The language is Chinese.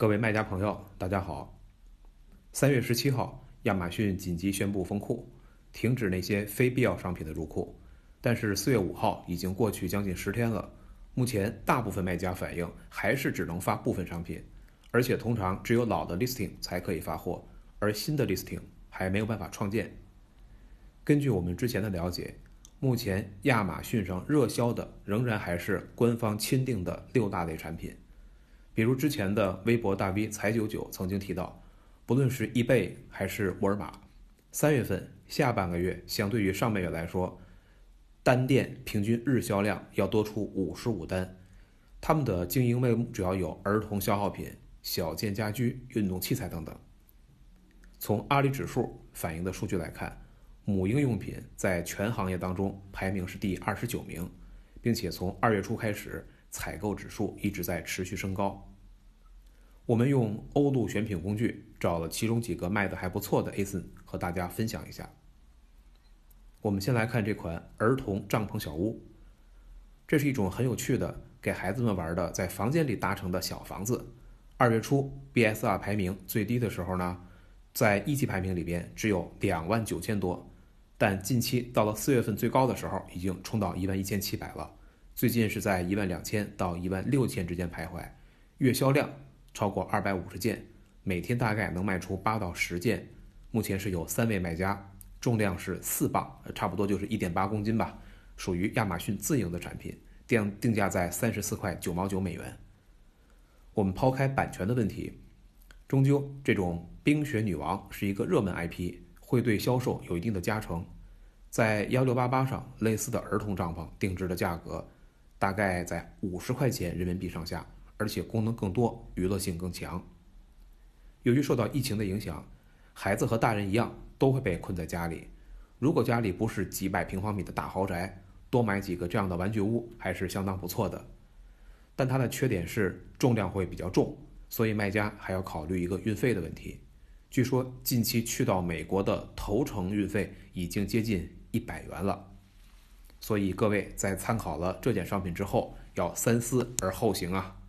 各位卖家朋友，大家好。三月十七号，亚马逊紧急宣布封库，停止那些非必要商品的入库。但是四月五号已经过去将近十天了，目前大部分卖家反映还是只能发部分商品，而且通常只有老的 listing 才可以发货，而新的 listing 还没有办法创建。根据我们之前的了解，目前亚马逊上热销的仍然还是官方钦定的六大类产品。比如之前的微博大 V 财九九曾经提到，不论是易贝还是沃尔玛，三月份下半个月相对于上半月来说，单店平均日销量要多出五十五单。他们的经营类目主要有儿童消耗品、小件家居、运动器材等等。从阿里指数反映的数据来看，母婴用品在全行业当中排名是第二十九名，并且从二月初开始，采购指数一直在持续升高。我们用欧路选品工具找了其中几个卖的还不错的 ASIN 和大家分享一下。我们先来看这款儿童帐篷小屋，这是一种很有趣的给孩子们玩的，在房间里搭成的小房子。二月初 BSR 排名最低的时候呢，在一级排名里边只有两万九千多，但近期到了四月份最高的时候，已经冲到一万一千七百了。最近是在一万两千到一万六千之间徘徊，月销量。超过二百五十件，每天大概能卖出八到十件。目前是有三位卖家，重量是四磅，差不多就是一点八公斤吧，属于亚马逊自营的产品，定定价在三十四块九毛九美元。我们抛开版权的问题，终究这种冰雪女王是一个热门 IP，会对销售有一定的加成。在幺六八八上，类似的儿童帐篷定制的价格大概在五十块钱人民币上下。而且功能更多，娱乐性更强。由于受到疫情的影响，孩子和大人一样都会被困在家里。如果家里不是几百平方米的大豪宅，多买几个这样的玩具屋还是相当不错的。但它的缺点是重量会比较重，所以卖家还要考虑一个运费的问题。据说近期去到美国的头程运费已经接近一百元了。所以各位在参考了这件商品之后，要三思而后行啊。